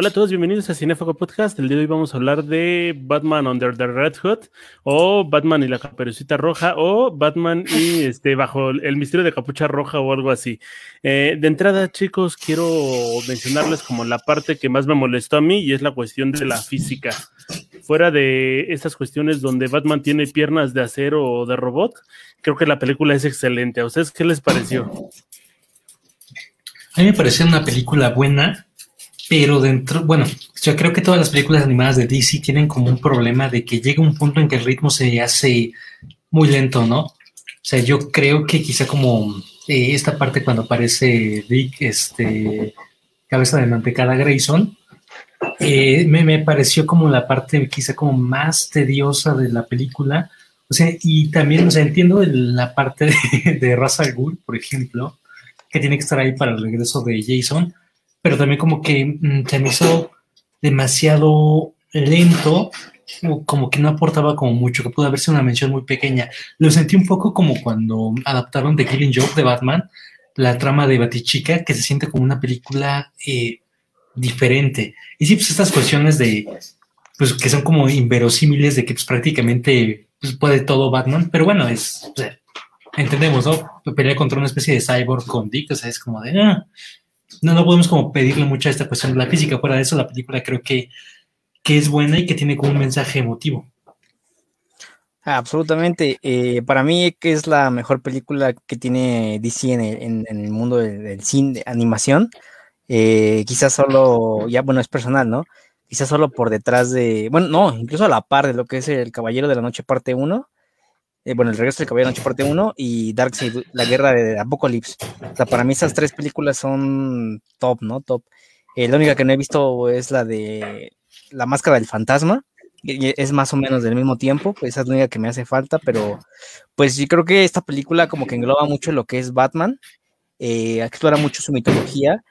Hola a todos, bienvenidos a Cinefago Podcast. El día de hoy vamos a hablar de Batman Under the Red Hood o Batman y la Caperucita Roja o Batman y este bajo el misterio de Capucha Roja o algo así. Eh, de entrada, chicos, quiero mencionarles como la parte que más me molestó a mí y es la cuestión de la física. Fuera de estas cuestiones donde Batman tiene piernas de acero o de robot, creo que la película es excelente. ¿A ustedes qué les pareció? A mí me pareció una película buena pero dentro, bueno, yo creo que todas las películas animadas de DC tienen como un problema de que llega un punto en que el ritmo se hace muy lento, ¿no? O sea, yo creo que quizá como eh, esta parte cuando aparece Dick, este, cabeza de mantecada Grayson, eh, me, pareció como la parte quizá como más tediosa de la película. O sea, y también, o sea, entiendo la parte de, de Ra's por ejemplo, que tiene que estar ahí para el regreso de Jason, pero también como que mm, se me hizo demasiado lento, como que no aportaba como mucho, que pudo haber sido una mención muy pequeña. Lo sentí un poco como cuando adaptaron The Killing Joke de Batman, la trama de Batichica, que se siente como una película eh, diferente. Y sí, pues estas cuestiones de, pues que son como inverosímiles, de que pues prácticamente pues, puede todo Batman, pero bueno, es, entendemos, ¿no? Pelea contra una especie de cyborg con Dick, o sea, es como de, ah, no, no podemos como pedirle mucho a esta cuestión de la física. Fuera de eso, la película creo que, es buena y que tiene como un mensaje emotivo. Absolutamente. Eh, para mí que es la mejor película que tiene DC en el, mundo del, cine, de animación. Eh, quizás solo, ya bueno, es personal, ¿no? Quizás solo por detrás de, bueno, no, incluso a la par de lo que es El Caballero de la Noche parte 1 eh, bueno, El regreso del caballero noche parte 1 y Darkseid, la guerra de Apocalypse. O sea, para mí esas tres películas son top, ¿no? Top. Eh, la única que no he visto es la de La Máscara del Fantasma. es más o menos del mismo tiempo, pues esa es la única que me hace falta, pero pues yo creo que esta película como que engloba mucho lo que es Batman, eh, explora mucho su mitología,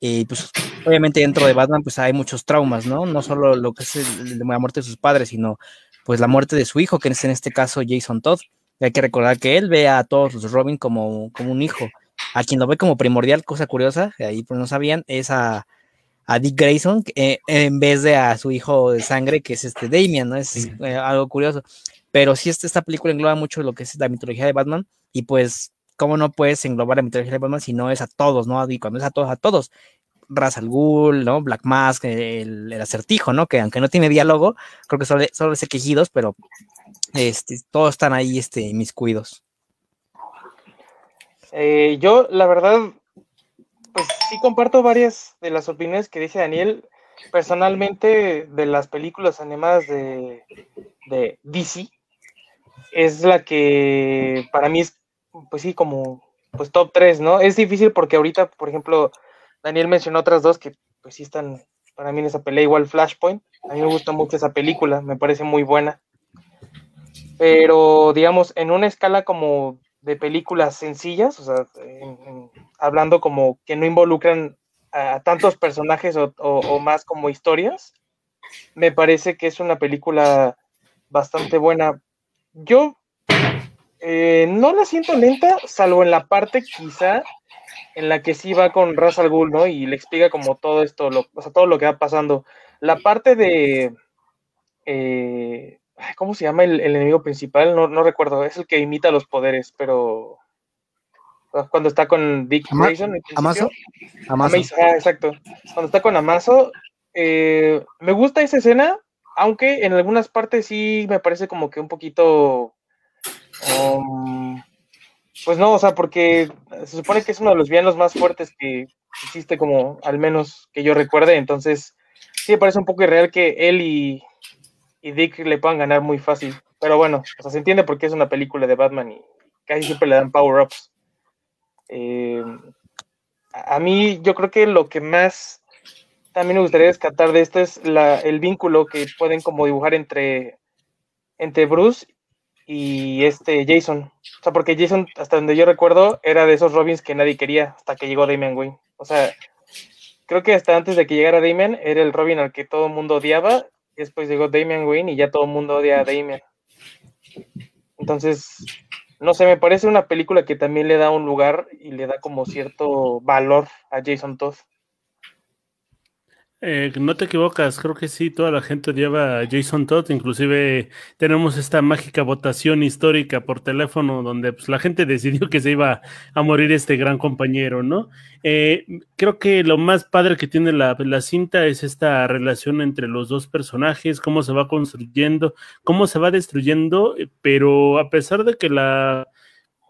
y pues obviamente dentro de Batman pues hay muchos traumas, ¿no? No solo lo que es la muerte de sus padres, sino pues la muerte de su hijo, que es en este caso Jason Todd. hay que recordar que él ve a todos los Robin como, como un hijo. A quien lo ve como primordial, cosa curiosa, ahí pues no sabían, es a, Dick Grayson eh, en vez de a su hijo de sangre, que es este Damian, ¿no? Es eh, algo curioso. Pero sí, esta, esta película engloba mucho lo que es la mitología de Batman, y pues, ¿cómo no puedes englobar la mitología de Batman si no es a todos, ¿no? Y cuando es a todos, a todos. Ra's al Ghul, ¿no? Black Mask, el, acertijo, ¿no? Que aunque no tiene diálogo, creo que solo, solo es quejidos, pero este, todos están ahí, este, mis cuidos. Eh, yo, la verdad, pues sí comparto varias de las opiniones que dice Daniel. Personalmente, de las películas animadas de, de DC, es la que para mí es, pues sí, como, pues top 3, ¿no? Es difícil porque ahorita, por ejemplo, Daniel mencionó otras dos que pues sí están para mí en esa pelea, igual Flashpoint. A mí me gusta mucho esa película, me parece muy buena. Pero digamos, en una escala como de películas sencillas, o sea, hablando como que no involucran a, tantos personajes o, más como historias, me parece que es una película bastante buena. Yo eh, no la siento lenta, salvo en la parte quizá en la que sí va con Ra's al Ghul, ¿no? Y le explica como todo esto, lo, o sea, todo lo que va pasando. La parte de... Eh, ¿Cómo se llama el, enemigo principal? No, no, recuerdo, es el que imita los poderes, pero... Cuando está con Dick Grayson. ¿Amazo? Amazo. Ah, exacto. Cuando está con Amazo, eh, me gusta esa escena, aunque en algunas partes sí me parece como que un poquito... Um, pues no, o sea, porque se supone que es uno de los villanos más fuertes que existe, como al menos que yo recuerde. Entonces, sí me parece un poco irreal que él y, Dick le puedan ganar muy fácil. Pero bueno, o sea, se entiende porque es una película de Batman y casi siempre le dan power-ups. Eh, a mí, yo creo que lo que más también me gustaría descartar de esto es la, el vínculo que pueden como dibujar entre, entre Bruce y este Jason. O sea, porque Jason, hasta donde yo recuerdo, era de esos Robins que nadie quería hasta que llegó Damian Wayne. O sea, creo que hasta antes de que llegara Damian, era el Robin al que todo el mundo odiaba. Y después llegó Damian Wayne y ya todo el mundo odia a Damian. Entonces, no sé, me parece una película que también le da un lugar y le da como cierto valor a Jason Todd. Eh, no te equivocas, creo que sí, toda la gente lleva a Jason Todd, inclusive tenemos esta mágica votación histórica por teléfono donde pues, la gente decidió que se iba a morir este gran compañero, ¿no? Eh, creo que lo más padre que tiene la, la, cinta es esta relación entre los dos personajes, cómo se va construyendo, cómo se va destruyendo, eh, pero a pesar de que la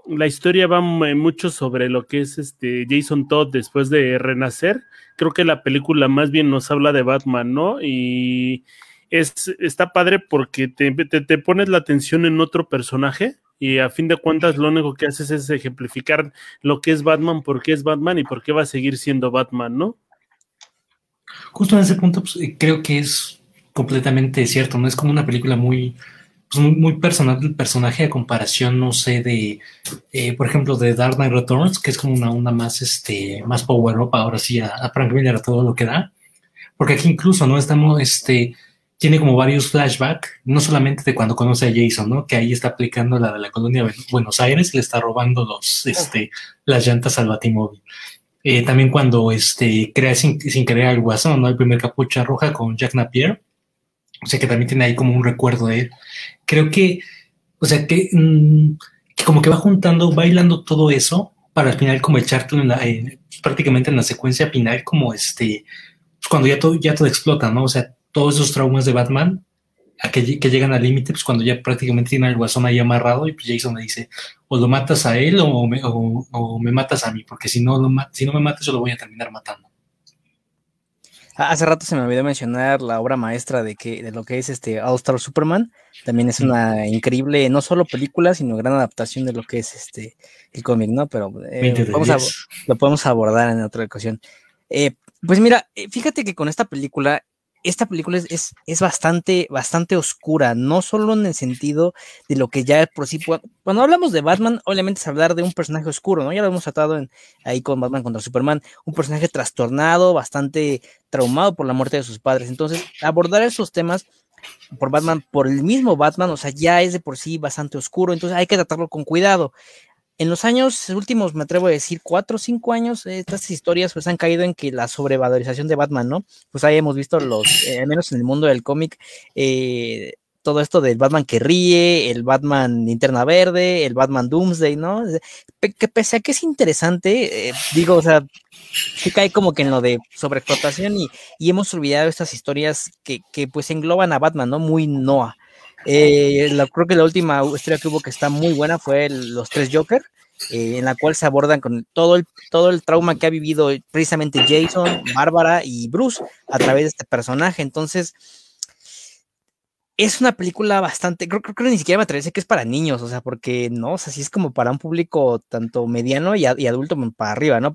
la historia va mucho sobre lo que es este Jason Todd después de renacer. Creo que la película más bien nos habla de Batman, ¿no? Y es, está padre porque te, te, pones la atención en otro personaje y a fin de cuentas lo único que haces es ejemplificar lo que es Batman, por qué es Batman y por qué va a seguir siendo Batman, ¿no? Justo en ese punto pues, creo que es completamente cierto, ¿no? Es como una película muy pues, muy, personal del personaje a comparación, no sé, de, eh, por ejemplo, de Dark Knight Returns, que es como una onda más, este, más power up, ahora sí, a, Frank Miller a todo lo que da. Porque aquí incluso, ¿no? Estamos, este, tiene como varios flashbacks, no solamente de cuando conoce a Jason, ¿no? Que ahí está aplicando la de la colonia de Buenos Aires le está robando los, este, las llantas al batimóvil. Eh, también cuando, este, crea sin, sin querer al guasón, ¿no? El primer capucha roja con Jack Napier o sea, que también tiene ahí como un recuerdo de él. Creo que, o sea, que, mm, como que va juntando, bailando todo eso para al final como echarte en la, prácticamente en la secuencia final como este, pues cuando ya todo, ya todo explota, ¿no? O sea, todos esos traumas de Batman que, que llegan al límite, pues cuando ya prácticamente tiene al guasón ahí amarrado y pues Jason le dice, o lo matas a él o me, o, me matas a mí, porque si no, lo, si no me matas yo lo voy a terminar matando. Hace rato se me olvidó mencionar la obra maestra de que de lo que es este All Star Superman. También es una increíble, no solo película, sino gran adaptación de lo que es este el cómic, ¿no? Pero eh, lo podemos abordar en otra ocasión. Eh, pues mira, eh, fíjate que con esta película esta película es, es, bastante, bastante oscura, no solo en el sentido de lo que ya por sí. Cuando hablamos de Batman, obviamente es hablar de un personaje oscuro, ¿no? Ya lo hemos tratado en, ahí con Batman contra Superman, un personaje trastornado, bastante traumado por la muerte de sus padres. Entonces, abordar esos temas por Batman, por el mismo Batman, o sea, ya es de por sí bastante oscuro, entonces hay que tratarlo con cuidado en los años últimos, me atrevo a decir, cuatro o cinco años, estas historias pues han caído en que la sobrevalorización de Batman, ¿no? Pues ahí hemos visto los, eh, al menos en el mundo del cómic, eh, todo esto del Batman que ríe, el Batman linterna verde, el Batman Doomsday, ¿no? Que pese a que es interesante, eh, digo, o sea, sí cae como que en lo de sobreexplotación y, y hemos olvidado estas historias que, que pues engloban a Batman, ¿no? Muy Noah. Eh, creo que la última historia que hubo que está muy buena fue Los Tres Joker, eh, en la cual se abordan con todo el, todo el trauma que ha vivido precisamente Jason, Bárbara y Bruce a través de este personaje. Entonces, es una película bastante, creo, que ni siquiera me atrevería que es para niños, o sea, porque no, o sea, sí es como para un público tanto mediano y, y adulto para arriba, ¿no?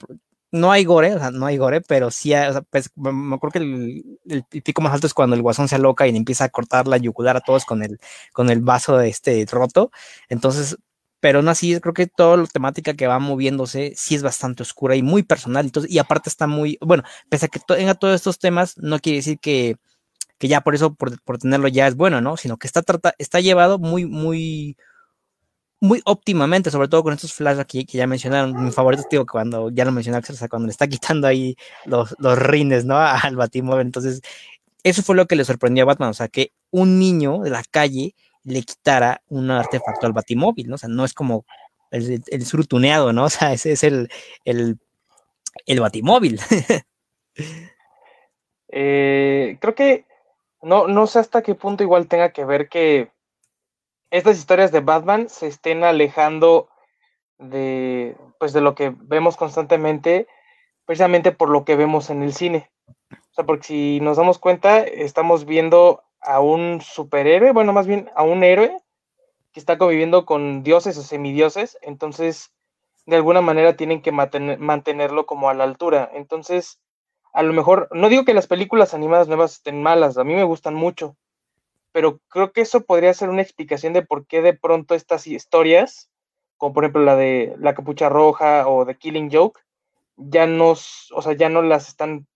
No hay gore, o sea, no hay gore, pero sí, o sea, pues, me acuerdo que el, pico más alto es cuando el guasón se aloca y le empieza a cortar la yugular a todos con el, con el vaso de este roto. Entonces, pero aún así, creo que toda la temática que va moviéndose sí es bastante oscura y muy personal. Y aparte está muy, bueno, pese a que tenga todos estos temas, no quiere decir que, que ya por eso, por, por tenerlo ya es bueno, ¿no? Sino que está, está llevado muy, muy, muy óptimamente, sobre todo con estos flashbacks que, que ya mencionaron. Mi favorito, digo, cuando ya lo mencioné, o sea, cuando le está quitando ahí los, los rines, ¿no? Al Batimóvil. Entonces, eso fue lo que le sorprendió a Batman, o sea, que un niño de la calle le quitara un artefacto al Batimóvil, ¿no? O sea, no es como el, el surtuneado, ¿no? O sea, ese es el, el, el Batimóvil. eh, creo que no, no sé hasta qué punto igual tenga que ver que estas historias de Batman se estén alejando de, pues, de lo que vemos constantemente, precisamente por lo que vemos en el cine. O sea, porque si nos damos cuenta, estamos viendo a un superhéroe, bueno, más bien a un héroe que está conviviendo con dioses o semidioses, entonces de alguna manera tienen que mantenerlo como a la altura. Entonces, a lo mejor, no digo que las películas animadas nuevas estén malas, a mí me gustan mucho, pero creo que eso podría ser una explicación de por qué de pronto estas historias, como por ejemplo la de La Capucha Roja o The Killing Joke, ya no, o sea, ya no las están,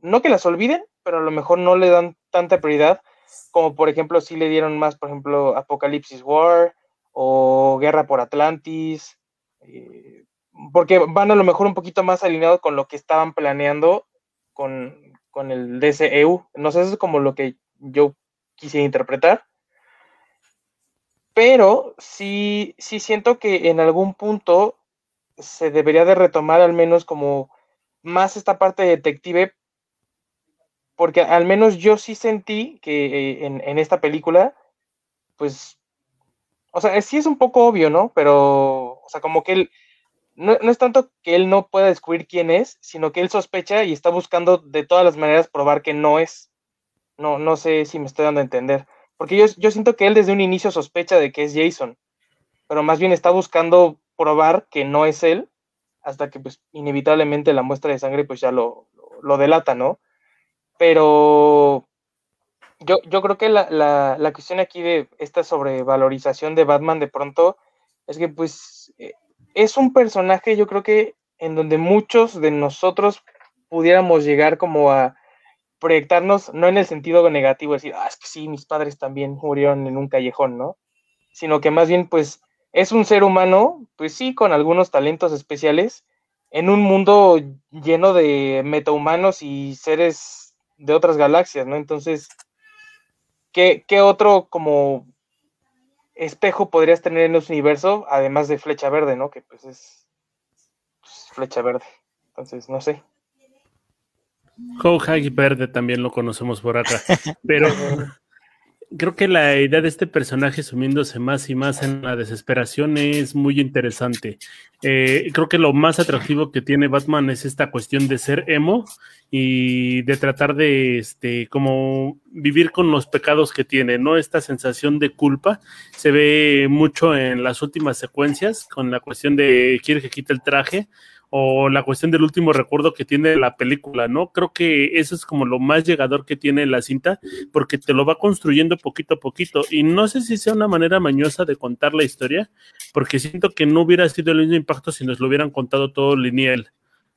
no que las olviden, pero a lo mejor no le dan tanta prioridad como por ejemplo si le dieron más, por ejemplo, Apocalipsis War o Guerra por Atlantis, eh, porque van a lo mejor un poquito más alineados con lo que estaban planeando con, con el DCEU. No sé, eso es como lo que yo quisiera interpretar. Pero sí, sí siento que en algún punto se debería de retomar al menos como más esta parte detective, porque al menos yo sí sentí que eh, en, en, esta película, pues, o sea, sí es un poco obvio, ¿no? Pero, o sea, como que él, no, no, es tanto que él no pueda descubrir quién es, sino que él sospecha y está buscando de todas las maneras probar que no es. No, no sé si me estoy dando a entender. Porque yo, yo siento que él desde un inicio sospecha de que es Jason, pero más bien está buscando probar que no es él, hasta que pues inevitablemente la muestra de sangre pues ya lo, lo delata, ¿no? Pero yo, yo creo que la, la, la, cuestión aquí de esta sobrevalorización de Batman de pronto es que pues eh, es un personaje yo creo que en donde muchos de nosotros pudiéramos llegar como a proyectarnos, no en el sentido negativo, decir, ah, es que sí, mis padres también murieron en un callejón, ¿no? Sino que más bien, pues, es un ser humano, pues sí, con algunos talentos especiales, en un mundo lleno de metahumanos y seres de otras galaxias, ¿no? Entonces, ¿qué, qué otro como espejo podrías tener en ese universo, además de Flecha Verde, ¿no? Que pues es pues, Flecha Verde. Entonces, no sé. Howhag Verde también lo conocemos por acá. Pero creo que la idea de este personaje sumiéndose más y más en la desesperación es muy interesante. Eh, creo que lo más atractivo que tiene Batman es esta cuestión de ser emo y de tratar de este como vivir con los pecados que tiene, ¿no? Esta sensación de culpa se ve mucho en las últimas secuencias con la cuestión de quiere que quite el traje o la cuestión del último recuerdo que tiene la película, ¿no? Creo que eso es como lo más llegador que tiene la cinta, porque te lo va construyendo poquito a poquito. Y no sé si sea una manera mañosa de contar la historia, porque siento que no hubiera sido el mismo impacto si nos lo hubieran contado todo lineal.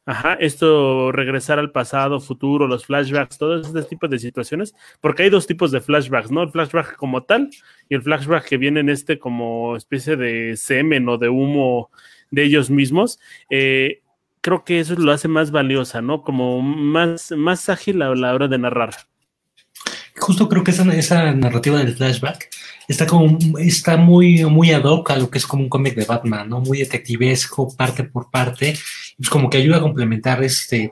Ajá, esto regresar al pasado, futuro, los flashbacks, todos este tipo de situaciones, porque hay dos tipos de flashbacks, ¿no? El flashback como tal y el flashback que viene en este como especie de semen o de humo de ellos mismos. Eh, creo que eso lo hace más valiosa, ¿no? Como más, más ágil a la hora de narrar. Justo creo que esa, narrativa del flashback está como está muy, muy ad hoc a lo que es como un cómic de Batman, ¿no? Muy detectivesco, parte por parte, pues como que ayuda a complementar este,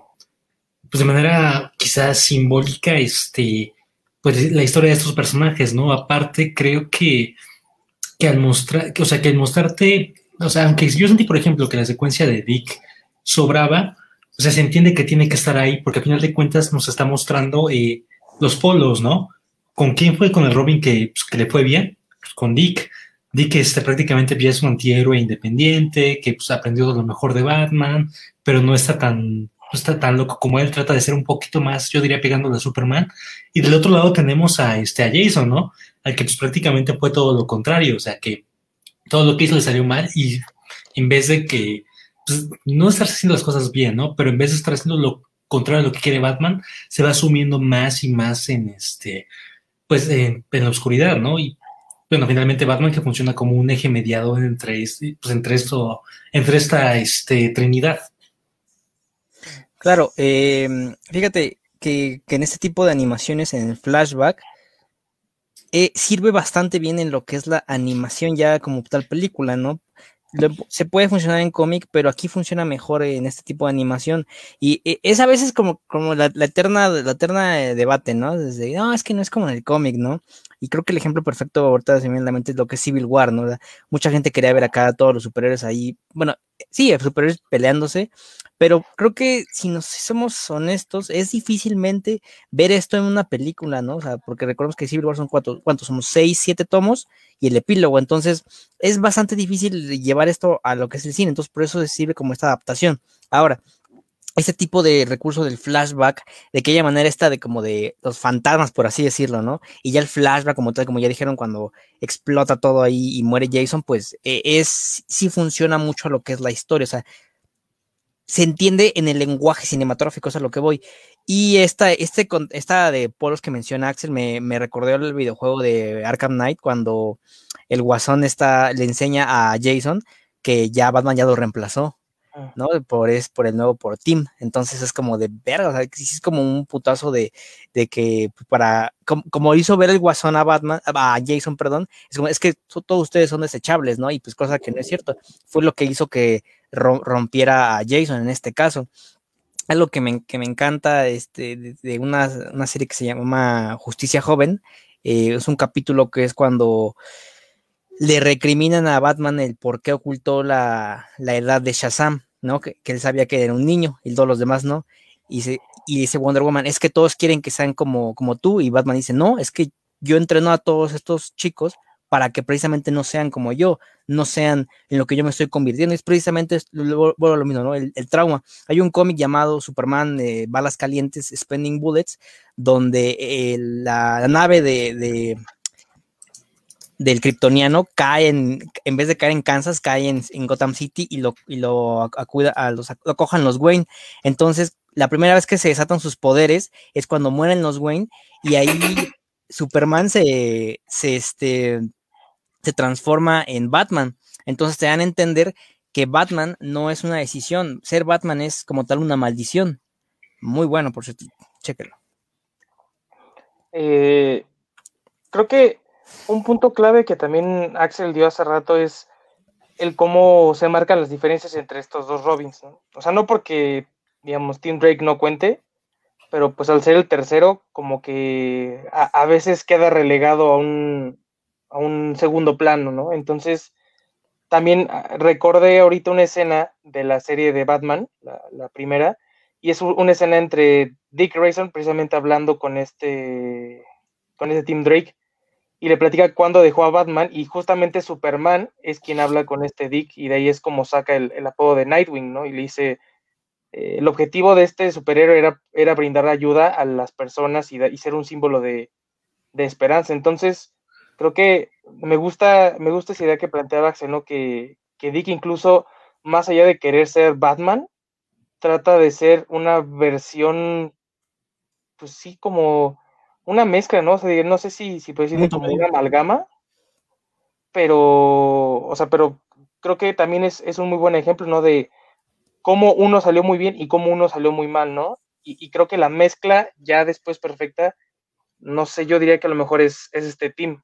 pues de manera quizás simbólica, este, pues la historia de estos personajes, ¿no? Aparte, creo que, que al mostrar, o sea, que al mostrarte, o sea, aunque yo sentí, por ejemplo, que la secuencia de Dick sobraba, o sea, se entiende que tiene que estar ahí porque al final de cuentas nos está mostrando eh, los polos, ¿no? ¿Con quién fue con el Robin que, pues, que le fue bien? Pues con Dick. Dick este, prácticamente es un antihéroe independiente, que pues, aprendió lo mejor de Batman, pero no está tan, no está tan loco como él, trata de ser un poquito más, yo diría, pegándole a Superman. Y del otro lado tenemos a, este, a Jason, ¿no? Al que pues, prácticamente fue todo lo contrario, o sea, que todo lo que hizo le salió mal y en vez de que pues, no estar haciendo las cosas bien, ¿no? Pero en vez de estar haciendo lo contrario a lo que quiere Batman, se va sumiendo más y más en este, pues en, la oscuridad, ¿no? Y bueno, finalmente Batman que funciona como un eje mediado entre, este, pues, entre esto, entre esta este, trinidad. Claro, eh, fíjate que, que, en este tipo de animaciones, en el flashback, eh, sirve bastante bien en lo que es la animación ya como tal película, ¿no? Se puede funcionar en cómic, pero aquí funciona mejor en este tipo de animación. Y eh, es a veces como, como la, la, eterna, la eterna debate, ¿no? Desde, no, es que no es como en el cómic, ¿no? Y creo que el ejemplo perfecto ahorita se me viene a la mente es lo que es Civil War, ¿no? Mucha gente quería ver acá a todos los superhéroes ahí, bueno, sí, superhéroes peleándose, pero creo que si nos somos honestos, es difícilmente ver esto en una película, ¿no? O sea, porque recordemos que Civil War son cuatro, ¿cuántos? Somos seis, siete tomos y el epílogo, entonces es bastante difícil llevar esto a lo que es el cine, entonces por eso sirve como esta adaptación. Ahora, ese tipo de recurso del flashback, de aquella manera está de como de los fantasmas, por así decirlo, ¿no? Y ya el flashback, como tal, como ya dijeron, cuando explota todo ahí y muere Jason, pues eh, es, sí funciona mucho a lo que es la historia, o sea, se entiende en el lenguaje cinematográfico, es a lo que voy. Y esta, este, esta de polos que menciona Axel me, me recordó el videojuego de Arkham Knight cuando el guasón está, le enseña a Jason que ya Batman ya lo reemplazó ah. ¿no? Por, es, por el nuevo por Team. Entonces es como de verga, o sea, es como un putazo de, de que para, como, hizo ver el guasón a Batman, a Jason, perdón, es como, es que todos ustedes son desechables, ¿no? Y pues cosa que no es cierto. Fue lo que hizo que rompiera a Jason en este caso. Algo que me, que me encanta este, de, una, una, serie que se llama Justicia Joven, eh, es un capítulo que es cuando le recriminan a Batman el por qué ocultó la, edad de Shazam, ¿no? Que, él sabía que era un niño y todos los demás no. Y, y dice Wonder Woman, es que todos quieren que sean como, como tú. Y Batman dice, no, es que yo entreno a todos estos chicos para que precisamente no sean como yo, no sean en lo que yo me estoy convirtiendo. Es precisamente lo, lo mismo, ¿no? El, trauma. Hay un cómic llamado Superman Balas Calientes, Spending Bullets, donde eh, la, nave de, del kryptoniano cae en, en vez de caer en Kansas, cae en, Gotham City y lo, y lo acuda a los, lo cojan los Wayne. Entonces, la primera vez que se desatan sus poderes es cuando mueren los Wayne y ahí Superman se, se, este, se transforma en Batman. Entonces te dan a entender que Batman no es una decisión, ser Batman es como tal una maldición. Muy bueno, por cierto, chéquelo. Eh, creo que un punto clave que también Axel dio hace rato es el cómo se marcan las diferencias entre estos dos Robins. O sea, no porque, digamos, Tim Drake no cuente, pero pues al ser el tercero, como que a, veces queda relegado a un, a un segundo plano, ¿no? Entonces, también ah, recordé ahorita una escena de la serie de Batman, la, primera, y es una escena entre Dick Grayson precisamente hablando con este, con este Tim Drake, y le platica cuándo dejó a Batman y justamente Superman es quien habla con este Dick y de ahí es como saca el, apodo de Nightwing, ¿no? Y le dice, eh, el objetivo de este superhéroe era, era brindar ayuda a las personas y, ser un símbolo de, esperanza. Entonces, creo que me gusta, me gusta esa idea que planteaba Axel, ¿no? Que, que Dick incluso, más allá de querer ser Batman, trata de ser una versión, pues sí, como una mezcla, ¿no? O sea, no sé si, si puede decir como una amalgama, pero, o sea, pero creo que también es, un muy buen ejemplo, ¿no? De cómo uno salió muy bien y cómo uno salió muy mal, ¿no? Y, creo que la mezcla ya después perfecta, no sé, yo diría que a lo mejor es, es este team,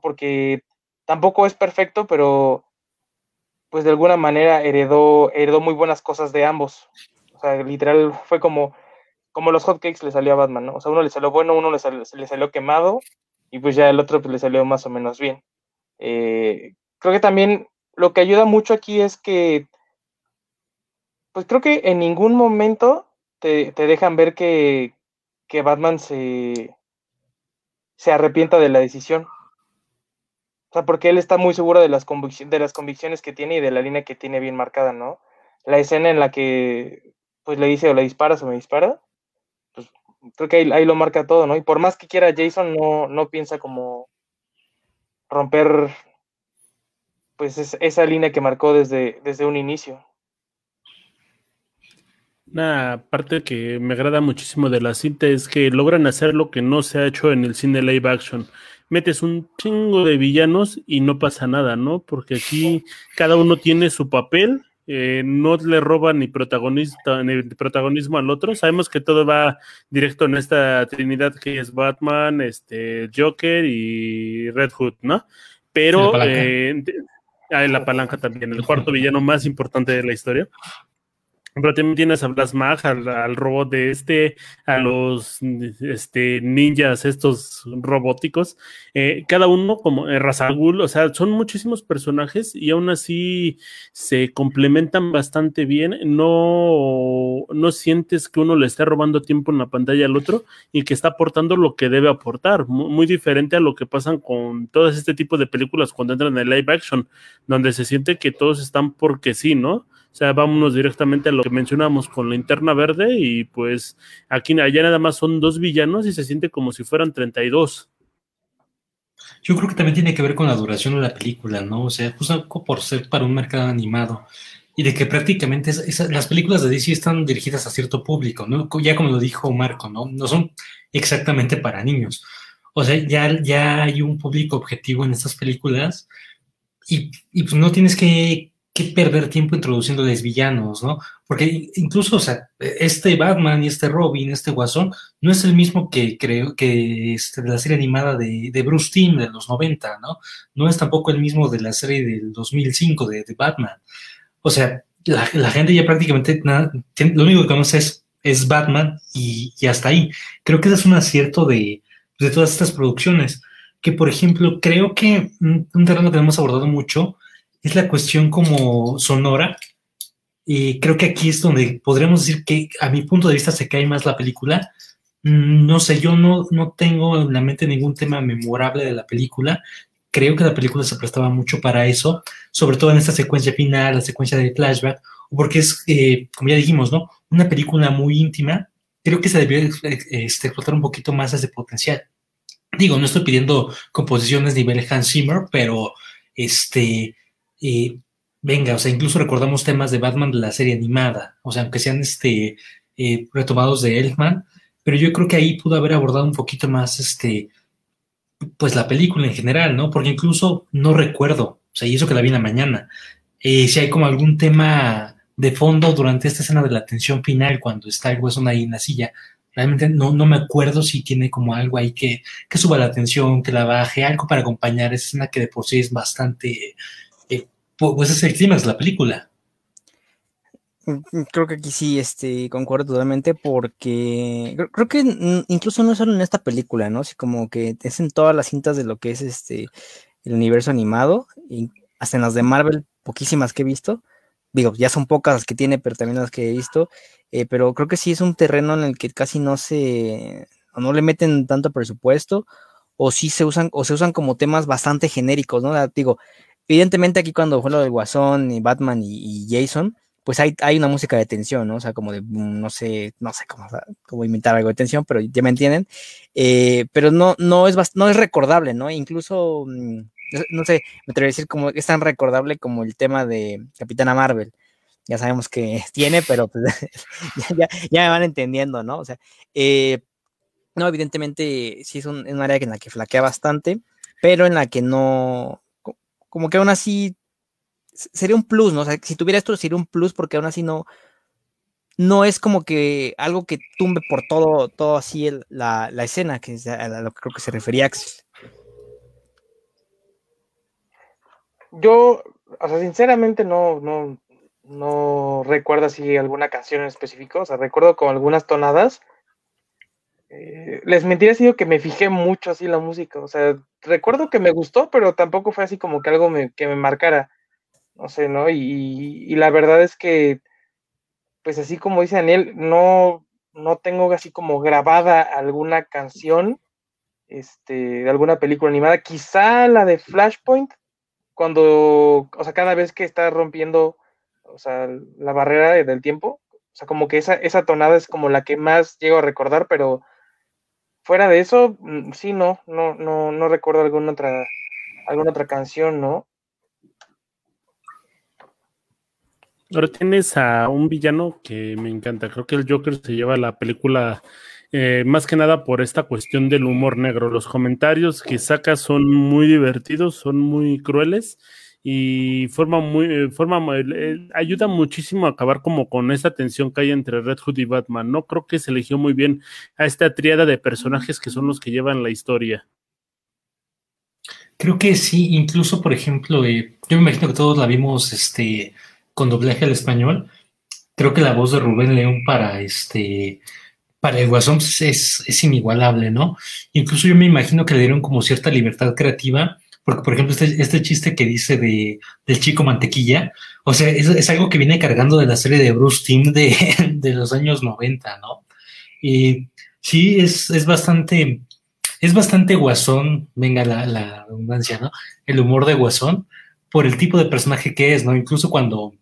Porque tampoco es perfecto, pero pues de alguna manera heredó, heredó muy buenas cosas de ambos. O sea, literal fue como como los hotcakes le salió a Batman, ¿no? O sea, uno le salió bueno, uno le salió, quemado y pues ya el otro pues, le salió más o menos bien. Eh, creo que también lo que ayuda mucho aquí es que, pues creo que en ningún momento te, dejan ver que, que Batman se, se arrepienta de la decisión. O sea, porque él está muy seguro de las, de las convicciones que tiene y de la línea que tiene bien marcada, ¿no? La escena en la que pues le dice o le disparas o me dispara, creo que ahí, lo marca todo, ¿no? Y por más que quiera Jason, no, no piensa como romper pues esa línea que marcó desde, desde un inicio. Una parte que me agrada muchísimo de la cinta es que logran hacer lo que no se ha hecho en el cine live action. Metes un chingo de villanos y no pasa nada, ¿no? Porque aquí cada uno tiene su papel eh, no le roba ni, protagonista, ni protagonismo al otro. Sabemos que todo va directo en esta trinidad que es Batman, este, Joker y Red Hood, ¿no? Pero la eh, la palanca también, el cuarto villano más importante de la historia. Pero también tienes a Blasmag, al, robot de este, a los este, ninjas, estos robóticos. Eh, cada uno como eh, Razagul, o sea, son muchísimos personajes y aún así se complementan bastante bien. No, no sientes que uno le esté robando tiempo en la pantalla al otro y que está aportando lo que debe aportar. Muy, muy diferente a lo que pasan con todo este tipo de películas cuando entran en live action, donde se siente que todos están porque sí, ¿no? O sea, vámonos directamente a lo que mencionamos con la interna verde y pues aquí allá nada más son dos villanos y se siente como si fueran 32. Yo creo que también tiene que ver con la duración de la película, ¿no? O sea, justo por ser para un mercado animado y de que prácticamente las películas de DC están dirigidas a cierto público, ¿no? Ya como lo dijo Marco, ¿no? No son exactamente para niños. O sea, ya, ya hay un público objetivo en estas películas y, y pues no tienes que qué perder tiempo introduciéndoles villanos, ¿no? Porque incluso, o sea, este Batman y este Robin, este Guasón, no es el mismo que creo que este, la serie animada de, de, Bruce Timm de los 90, ¿no? No es tampoco el mismo de la serie del 2005 de, de Batman. O sea, la, la gente ya prácticamente nada, lo único que conoce es, es Batman y, y, hasta ahí. Creo que ese es un acierto de, de todas estas producciones. Que, por ejemplo, creo que un terreno que hemos abordado mucho es la cuestión como sonora. Y creo que aquí es donde podríamos decir que a mi punto de vista se cae más la película. Mm, no sé, yo no, no tengo en la mente ningún tema memorable de la película. Creo que la película se prestaba mucho para eso, sobre todo en esta secuencia final, la secuencia de flashback, porque es, eh, como ya dijimos, ¿no? Una película muy íntima. Creo que se debió este, explotar un poquito más ese potencial. Digo, no estoy pidiendo composiciones nivel Hans Zimmer, pero este, eh, venga, o sea, incluso recordamos temas de Batman de la serie animada, o sea, aunque sean este, eh, retomados de Elfman, pero yo creo que ahí pudo haber abordado un poquito más, este, pues la película en general, ¿no? Porque incluso no recuerdo, o sea, y eso que la vi en la mañana, eh, si hay como algún tema de fondo durante esta escena de la tensión final, cuando está el hueso ahí en la silla, realmente no, no me acuerdo si tiene como algo ahí que, que suba la tensión, que la baje, algo para acompañar esa escena que de por sí es bastante pues es el clima de la película. Mm, mm, creo que aquí sí este, concuerdo totalmente porque creo, que incluso no solo en esta película, ¿no? Así como que es en todas las cintas de lo que es este el universo animado, hasta en las de Marvel, poquísimas que he visto. Digo, ya son pocas las que tiene, pero también las que he visto. Eh, pero creo que sí es un terreno en el que casi no se, o no le meten tanto presupuesto, o sí se usan, o se usan como temas bastante genéricos, ¿no? Digo, Evidentemente aquí cuando fue lo del Guasón y Batman y, Jason, pues hay, hay, una música de tensión, ¿no? O sea, como de, mm, no sé, no sé cómo, cómo inventar algo de tensión, pero ya me entienden. Eh, pero no, no, es no es recordable, ¿no? Incluso, mm, no sé, me atrevo a decir como es tan recordable como el tema de Capitana Marvel. Ya sabemos que tiene, pero pues, ya, ya, me van entendiendo, ¿no? O sea, eh, no, evidentemente sí es un, un área en la que flaquea bastante, pero en la que no, como que aún así sería un plus, ¿no? O sea, si tuviera esto sería un plus porque aún así no, no es como que algo que tumbe por todo, todo así la, escena, que es a lo que creo que se refería Axel. Yo, o sea, sinceramente no, no, no recuerdo así alguna canción en específico, o sea, recuerdo con algunas tonadas, eh, les mentiría si digo que me fijé mucho así la música, o sea, recuerdo que me gustó, pero tampoco fue así como que algo que me marcara, no sé, ¿no? Y, la verdad es que, pues así como dice Daniel, no, no tengo así como grabada alguna canción este, de alguna película animada, quizá la de Flashpoint, cuando, o sea, cada vez que está rompiendo, o sea, la barrera del tiempo, o sea, como que esa, esa tonada es como la que más llego a recordar, pero fuera de eso, mm, sí, no, no, no, no recuerdo alguna otra, alguna otra canción, ¿no? Ahora tienes a un villano que me encanta. Creo que el Joker se lleva la película eh, más que nada por esta cuestión del humor negro. Los comentarios que saca son muy divertidos, son muy crueles y forma muy, eh, forma, ayuda muchísimo a acabar como con esta tensión que hay entre Red Hood y Batman. No creo que se eligió muy bien a esta triada de personajes que son los que llevan la historia. Creo que sí, incluso por ejemplo, eh, yo me imagino que todos la vimos este, con doblaje al español. Creo que la voz de Rubén León para este para el Guasón es, es inigualable, ¿no? Incluso yo me imagino que le dieron como cierta libertad creativa porque, por ejemplo, este, este chiste que dice de, del chico mantequilla, o sea, es, algo que viene cargando de la serie de Bruce Timm de, de los años 90, ¿no? Y sí, es, es bastante, es bastante guasón, venga la, la redundancia, ¿no? El humor de guasón, por el tipo de personaje que es, ¿no? Incluso cuando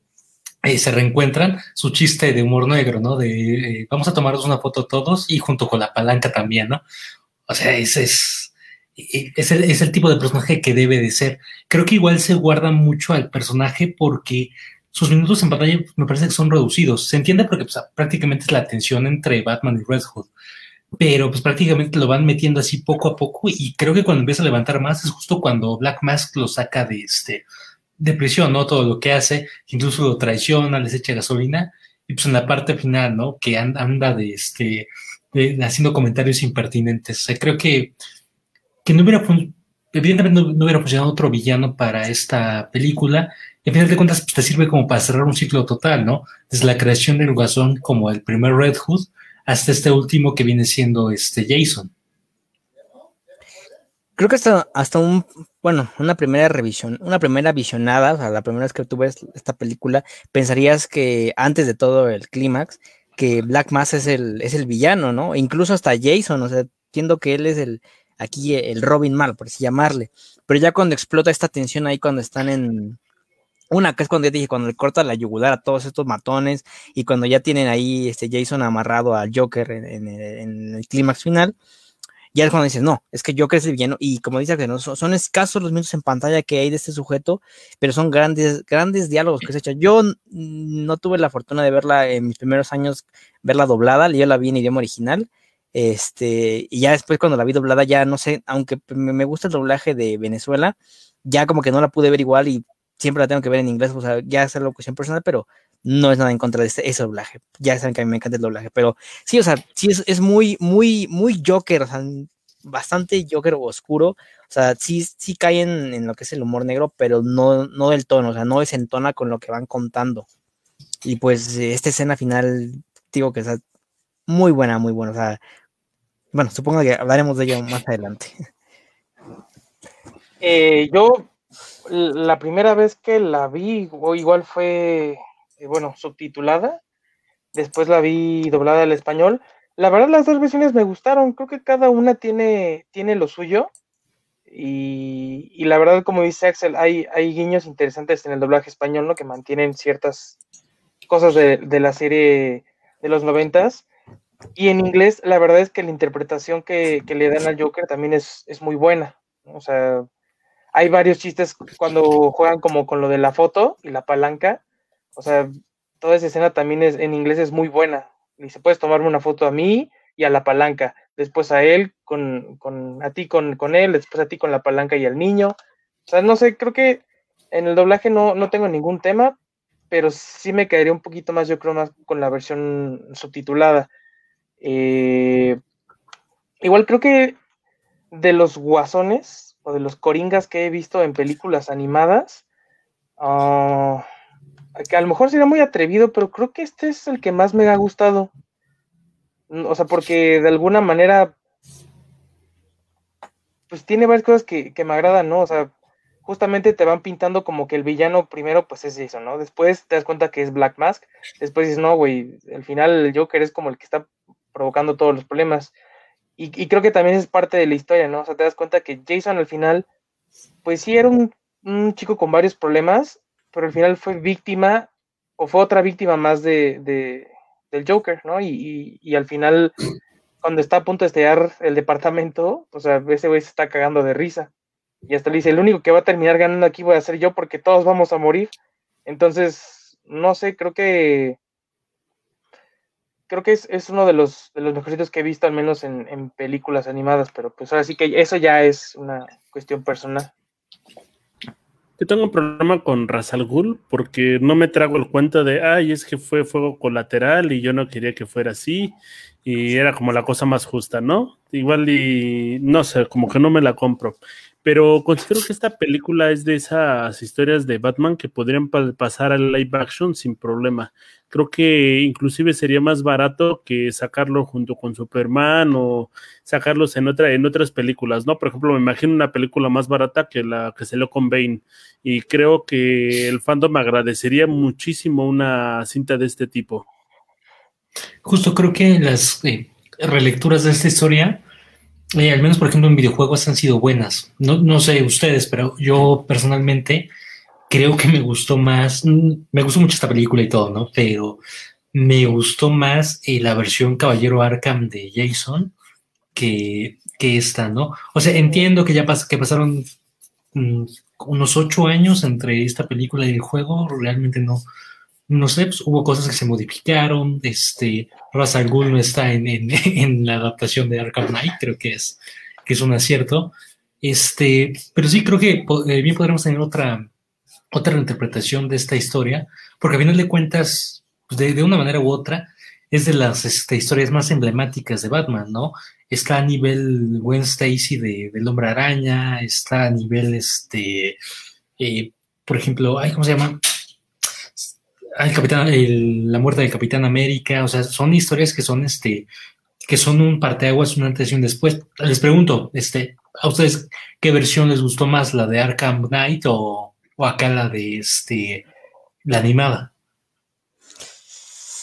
eh, se reencuentran, su chiste de humor negro, ¿no? De eh, vamos a tomarnos una foto todos y junto con la palanca también, ¿no? O sea, ese es, es el, es el tipo de personaje que debe de ser. Creo que igual se guarda mucho al personaje porque sus minutos en pantalla me parece que son reducidos. Se entiende porque pues, prácticamente es la tensión entre Batman y Red Hood. Pero pues prácticamente lo van metiendo así poco a poco y creo que cuando empieza a levantar más es justo cuando Black Mask lo saca de este de prisión, ¿no? Todo lo que hace, incluso lo traiciona, les echa gasolina, y pues en la parte final, ¿no? Que anda, de este, haciendo comentarios impertinentes. O sea, creo que, que no hubiera, evidentemente no, hubiera funcionado otro villano para esta película, a final de cuentas pues, te sirve como para cerrar un ciclo total, ¿no? Desde la creación del Guasón como el primer Red Hood hasta este último que viene siendo este Jason. Creo que hasta, hasta un, bueno, una primera revisión, una primera visionada, o sea, la primera vez que tú ves esta película, pensarías que antes de todo el clímax, que Black Mass es el, es el villano, ¿no? incluso hasta Jason, o sea, entiendo que él es el, aquí el Robin mal, por así llamarle. Pero ya cuando explota esta tensión ahí, cuando están en, una que es cuando ya dije, cuando le corta la yugular a todos estos matones y cuando ya tienen ahí este Jason amarrado al Joker en, el clímax final, ya es cuando dices, no, es que Joker es el villano y como dice que no, son, escasos los minutos en pantalla que hay de este sujeto, pero son grandes, grandes diálogos que se echan. Yo no tuve la fortuna de verla en mis primeros años, verla doblada, yo la vi en idioma original. Este, y ya después cuando la vi doblada, ya no sé, aunque me gusta el doblaje de Venezuela, ya como que no la pude ver igual y siempre la tengo que ver en inglés, o sea, ya es algo cuestión personal, pero no es nada en contra de ese, doblaje. Ya saben que a mí me encanta el doblaje, pero sí, o sea, sí es, es muy, muy, muy Joker, o sea, bastante Joker oscuro. O sea, sí, sí cae en, lo que es el humor negro, pero no, no del tono, o sea, no desentona con lo que van contando. Y pues esta escena final, digo que es muy buena, muy buena. O sea, bueno, supongo que hablaremos de ello más adelante. Eh, yo la primera vez que la vi, igual fue, eh, bueno, subtitulada. Después la vi doblada al español. La verdad, las dos versiones me gustaron. Creo que cada una tiene, tiene lo suyo. Y, la verdad, como dice Axel, hay, hay guiños interesantes en el doblaje español, ¿no? Que mantienen ciertas cosas de, la serie de los noventas. Y en inglés, la verdad es que la interpretación que, le dan al Joker también es, es muy buena. O sea, hay varios chistes cuando juegan como con lo de la foto y la palanca. O sea, toda esa escena también es, en inglés es muy buena. Dice, puedes tomarme una foto a mí y a la palanca, después a él, con, con a ti con, con, él, después a ti con la palanca y al niño. O sea, no sé, creo que en el doblaje no, no tengo ningún tema, pero sí me caería un poquito más, yo creo, más con la versión subtitulada. Eh, igual creo que de los guasones, o de los coringas que he visto en películas animadas, ah, que a lo mejor sería muy atrevido, pero creo que este es el que más me ha gustado. O sea, porque de alguna manera, pues tiene varias cosas que, me agradan, ¿no? O sea, justamente te van pintando como que el villano primero, pues es eso, ¿no? Después te das cuenta que es Black Mask, después dices, no, güey, al final el Joker es como el que está provocando todos los problemas. Y, creo que también es parte de la historia, ¿no? O sea, te das cuenta que Jason al final, pues sí era un, chico con varios problemas, pero al final fue víctima o fue otra víctima más de, del Joker, ¿no? Y, al final, cuando está a punto de estallar el departamento, o sea, ese güey se está cagando de risa. Y hasta le dice, el único que va a terminar ganando aquí voy a ser yo porque todos vamos a morir. Entonces, no sé, creo que creo que es, es, uno de los, de los mejorcitos que he visto, al menos en, en, películas animadas, pero pues ahora sí que eso ya es una cuestión personal. Yo tengo un problema con Razal Ghul porque no me trago el cuento de, ay, es que fue fuego colateral y yo no quería que fuera así y era como la cosa más justa, ¿no? Igual y no sé, como que no me la compro pero considero que esta película es de esas historias de Batman que podrían pasar al live action sin problema. Creo que inclusive sería más barato que sacarlo junto con Superman o sacarlos en otra en otras películas, ¿no? Por ejemplo, me imagino una película más barata que la que salió con Bane y creo que el fandom agradecería muchísimo una cinta de este tipo. Justo creo que las eh, relecturas de esta historia eh, al menos por ejemplo en videojuegos han sido buenas. No, no sé ustedes, pero yo personalmente creo que me gustó más, mm, me gustó mucho esta película y todo, ¿no? Pero me gustó más eh, la versión Caballero Arkham de Jason que, esta, ¿no? O sea, entiendo que ya que pasaron mm, unos ocho años entre esta película y el juego, realmente no, no sé, pues, hubo cosas que se modificaron, este, Ra's al no está en, en, la adaptación de Arkham Knight, creo que es, que es un acierto, este, pero sí creo que eh, bien podremos tener otra, otra interpretación de esta historia, porque a final de cuentas, pues, de, de una manera u otra, es de las este, historias más emblemáticas de Batman, ¿no? Está a nivel Gwen Stacy de, del Hombre Araña, está a nivel, este, eh, por ejemplo, ay, ¿cómo se llama? El, la muerte del Capitán América, o sea, son historias que son, este, que son un parteaguas, un antes y un después. Les pregunto, este, ¿a ustedes qué versión les gustó más, la de Arkham Knight o, o acá la de, este, la animada?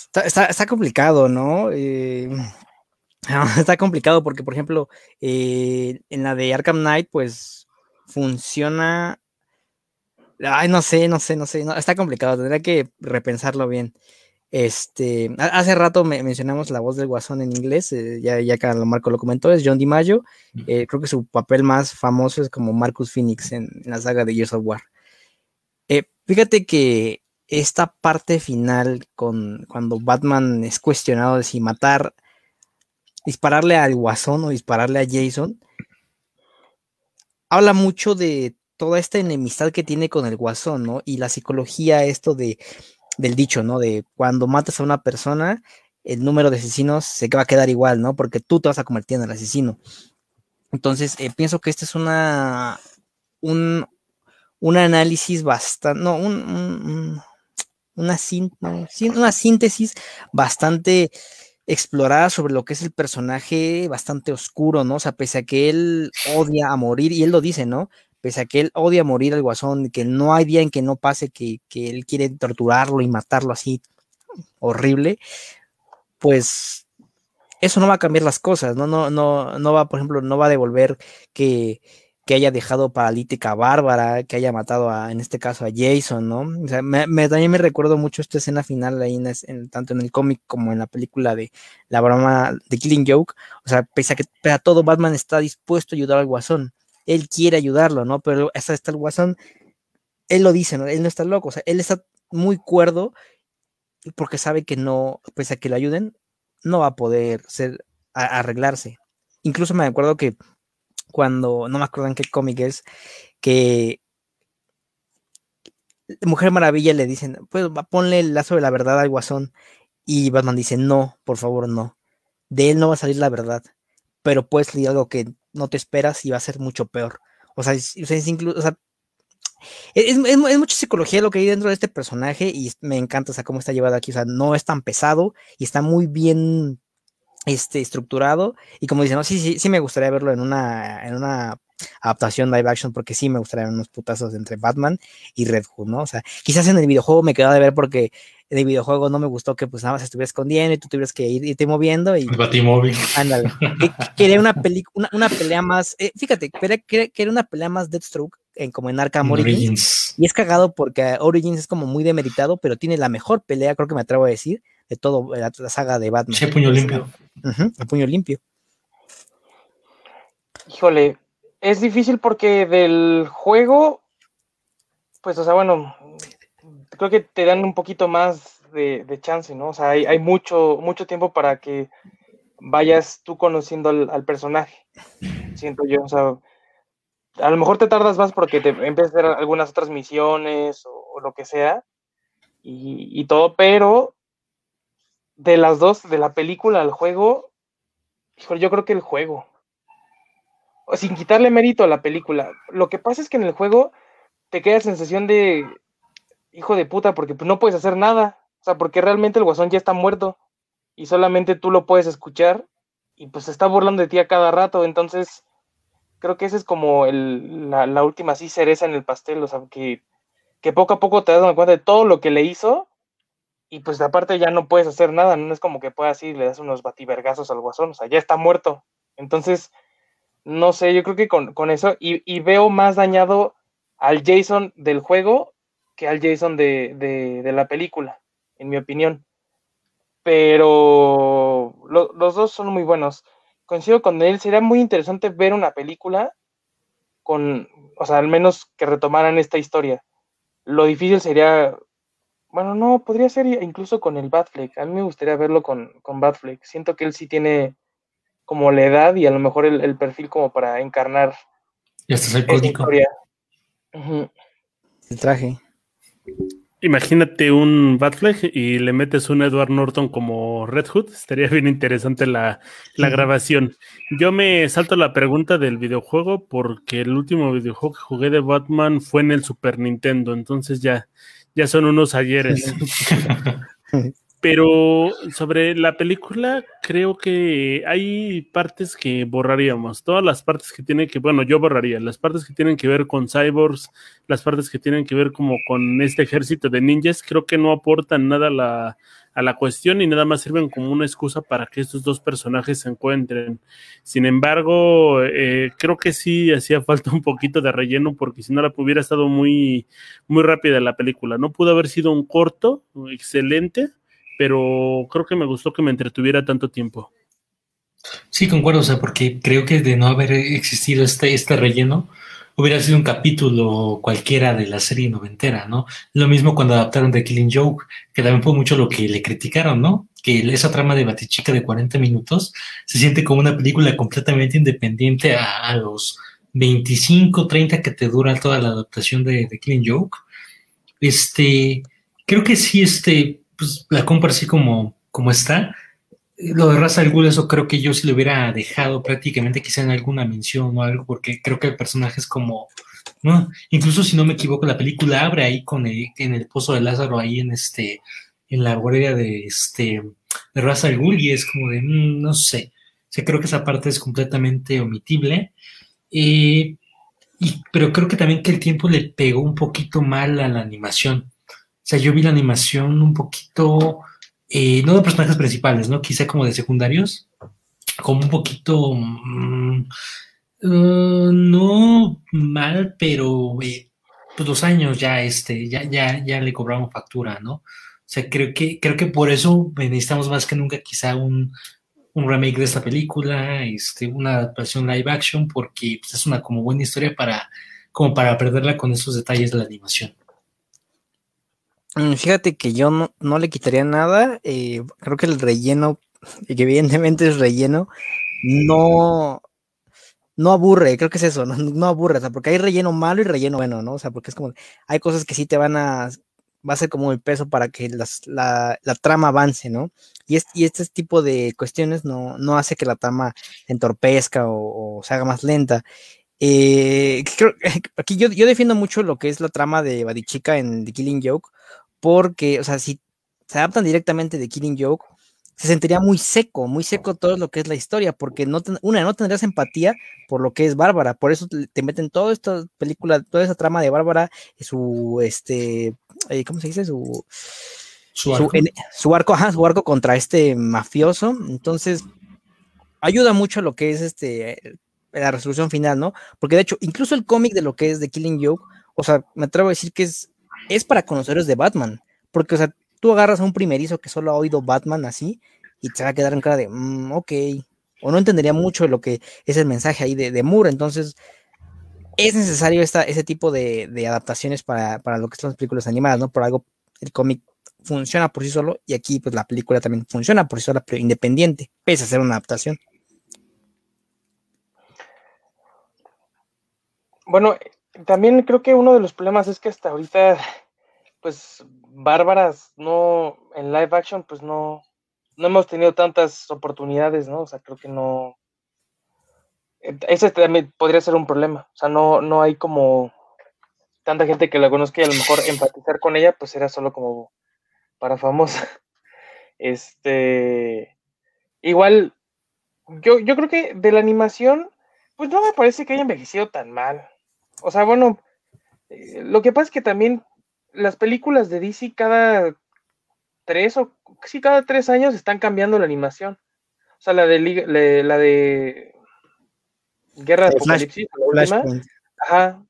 Está, está, está complicado, ¿no? Eh, está complicado porque, por ejemplo, eh, en la de Arkham Knight, pues funciona. Ay, no sé, no sé, no sé. No, está complicado, tendría que repensarlo bien. Este, hace rato me, mencionamos la voz del Guasón en inglés, eh, ya, ya que lo Marco lo comentó, es John DiMaggio. Eh, creo que su papel más famoso es como Marcus Phoenix en, en la saga de Years of War. Eh, fíjate que esta parte final, con cuando Batman es cuestionado de si matar, dispararle al Guasón o dispararle a Jason, habla mucho de toda esta enemistad que tiene con el Guasón, ¿no? Y la psicología, esto de del dicho, ¿no? De cuando matas a una persona, el número de asesinos se va a quedar igual, ¿no? Porque tú te vas a convertir en el asesino. Entonces, eh, pienso que este es una, un, un análisis bastante, no, un, un, una, una síntesis bastante explorada sobre lo que es el personaje bastante oscuro, ¿no? O sea, pese a que él odia a morir, y él lo dice, ¿no? Pese a que él odia morir al guasón, que no hay día en que no pase que, que él quiere torturarlo y matarlo así horrible, pues eso no va a cambiar las cosas, ¿no? No, no, no va, por ejemplo, no va a devolver que, que haya dejado paralítica a Bárbara, que haya matado a, en este caso, a Jason, ¿no? O sea, me, me, también me recuerdo mucho esta escena final ahí, en, tanto en el cómic como en la película de La broma de Killing Joke. O sea, pese a que pese a todo, Batman está dispuesto a ayudar al guasón. Él quiere ayudarlo, ¿no? Pero hasta está el guasón, él lo dice, ¿no? Él no está loco, o sea, él está muy cuerdo porque sabe que no, pese a que lo ayuden, no va a poder ser, a, arreglarse. Incluso me acuerdo que cuando, no me acuerdo en qué cómic es, que Mujer Maravilla le dicen, pues ponle el lazo de la verdad al guasón. Y Batman dice, no, por favor, no. De él no va a salir la verdad. Pero puedes salir algo que no te esperas y va a ser mucho peor. O sea, es, incluso, o sea, es, es, mucha psicología lo que hay dentro de este personaje y me encanta, o sea, cómo está llevado aquí. O sea, no es tan pesado y está muy bien este, estructurado. Y como dicen, no, sí, sí, sí me gustaría verlo en una, en una adaptación live action, porque sí me gustaría ver unos putazos entre Batman y Red Hood, ¿no? O sea, quizás en el videojuego me quedaba de ver porque en el videojuego no me gustó que pues nada más estuviera escondiendo y tú tuvieras que ir, irte moviendo y... Batimóvil. Ándale. quería una, una, una, pelea más... Eh, fíjate, quería, quería una pelea más Deathstroke en, como en Arkham Origins. Origins. Y es cagado porque Origins es como muy demeritado, pero tiene la mejor pelea, creo que me atrevo a decir, de todo la, la saga de Batman. Sí, puño limpio. Uh -huh, el puño limpio. Híjole, es difícil porque del juego, pues, o sea, bueno, creo que te dan un poquito más de, chance, ¿no? O sea, hay, mucho, mucho tiempo para que vayas tú conociendo al, personaje, siento yo, o sea, a lo mejor te tardas más porque te empiezas a hacer algunas otras misiones o, lo que sea y, y todo, pero de las dos, de la película al juego, yo creo que el juego. Sin quitarle mérito a la película. Lo que pasa es que en el juego te queda sensación de hijo de puta, porque pues, no puedes hacer nada. O sea, porque realmente el guasón ya está muerto. Y solamente tú lo puedes escuchar. Y pues se está burlando de ti a cada rato. Entonces, creo que ese es como el, la, última así cereza en el pastel. O sea, que, que poco a poco te das cuenta de todo lo que le hizo y pues aparte ya no puedes hacer nada, no es como que puedas ir y le das unos bativergazos al guasón, o sea, ya está muerto. Entonces, no sé, yo creo que con, con eso, y, y, veo más dañado al Jason del juego que al Jason de, de, de la película, en mi opinión. Pero lo, los dos son muy buenos. Coincido con él, sería muy interesante ver una película con, o sea, al menos que retomaran esta historia. Lo difícil sería bueno, no, podría ser incluso con el Batfleck. A mí me gustaría verlo con, con Batfleck. Siento que él sí tiene como la edad y a lo mejor el, el perfil como para encarnar. Código. Uh -huh. el traje. Imagínate un Batfleck y le metes un Edward Norton como Red Hood. Estaría bien interesante la, la grabación. Yo me salto la pregunta del videojuego porque el último videojuego que jugué de Batman fue en el Super Nintendo. Entonces ya, ya son unos ayeres. Pero sobre la película, creo que hay partes que borraríamos. Todas las partes que tienen que, bueno, yo borraría. Las partes que tienen que ver con cyborgs, las partes que tienen que ver como con este ejército de ninjas, creo que no aportan nada a la, a la cuestión y nada más sirven como una excusa para que estos dos personajes se encuentren. Sin embargo, eh, creo que sí hacía falta un poquito de relleno porque si no la hubiera estado muy, muy rápida la película. No pudo haber sido un corto, excelente pero creo que me gustó que me entretuviera tanto tiempo. Sí, concuerdo, o sea, porque creo que de no haber existido este, este relleno, hubiera sido un capítulo cualquiera de la serie noventera, ¿no? Lo mismo cuando adaptaron The Killing Joke, que también fue mucho lo que le criticaron, ¿no? Que esa trama de Batichica de 40 minutos se siente como una película completamente independiente a, los 25, 30 que te dura toda la adaptación de The Killing Joke. Este, creo que sí, este, pues la compra así como, como está. Lo de Raza al Ghul, eso creo que yo sí lo hubiera dejado prácticamente quizá en alguna mención o algo, porque creo que el personaje es como, ¿no? Incluso si no me equivoco, la película abre ahí con el, en el pozo de Lázaro, ahí en este, en la guardia de este, de Raza al Ghul, y es como de, mm, no sé. O sea, creo que esa parte es completamente omitible. Eh, y, pero creo que también que el tiempo le pegó un poquito mal a la animación. O sea, yo vi la animación un poquito, eh, no de personajes principales, ¿no? Quizá como de secundarios, como un poquito, mm, uh, no mal, pero eh, pues los años ya, este, ya, ya, ya le cobramos factura, ¿no? O sea, creo que, creo que por eso necesitamos más que nunca quizá un, un remake de esta película, este, una adaptación live action, porque pues, es una como buena historia para, como para perderla con esos detalles de la animación. Mm, fíjate que yo no, le quitaría nada. Eh, creo que el relleno, que evidentemente es relleno, no, no aburre. Creo que es eso, no, aburre. O sea, porque hay relleno malo y relleno bueno, ¿no? O sea, porque es como, hay cosas que sí te van a, va a ser como el peso para que la, trama avance, ¿no? Y, este tipo de cuestiones no, no hace que la trama entorpezca o, se haga más lenta. Eh, aquí yo, yo defiendo mucho lo que es la trama de Badichica en The Killing Joke, porque, o sea, si se adaptan directamente de Killing Joke, se sentiría muy seco, muy seco todo lo que es la historia, porque no una, no tendrías empatía por lo que es Bárbara, por eso te meten toda esta película, toda esa trama de Bárbara, su, este, eh, ¿cómo se dice? Su, su arco, su, arco, ajá, su arco contra este mafioso, entonces ayuda mucho a lo que es este, la resolución final, ¿no? Porque de hecho, incluso el cómic de lo que es de Killing Joke, o sea, me atrevo a decir que es es para conoceros de Batman, porque, o sea, tú agarras a un primerizo que solo ha oído Batman así y te va a quedar en cara de, mm, ok, o no entendería mucho lo que es el mensaje ahí de, de Moore, entonces es necesario esta, ese tipo de, adaptaciones para, lo que son las películas animadas, ¿no? Por algo el cómic funciona por sí solo y aquí pues la película también funciona por sí sola, pero independiente, pese a ser una adaptación. Bueno, también creo que uno de los problemas es que hasta ahorita, pues, bárbaras, no, en live action, pues no, no hemos tenido tantas oportunidades, ¿no? O sea, creo que no. Ese también podría ser un problema. O sea, no, no hay como tanta gente que la conozca y a lo mejor empatizar con ella, pues era solo como para famosa. Este. Igual, yo, yo creo que de la animación, pues no me parece que haya envejecido tan mal. O sea, bueno, eh, lo que pasa es que también las películas de DC cada tres o sí, cada tres años están cambiando la animación. O sea, la de la de Guerra de Apocalipsis, la última. Ajá.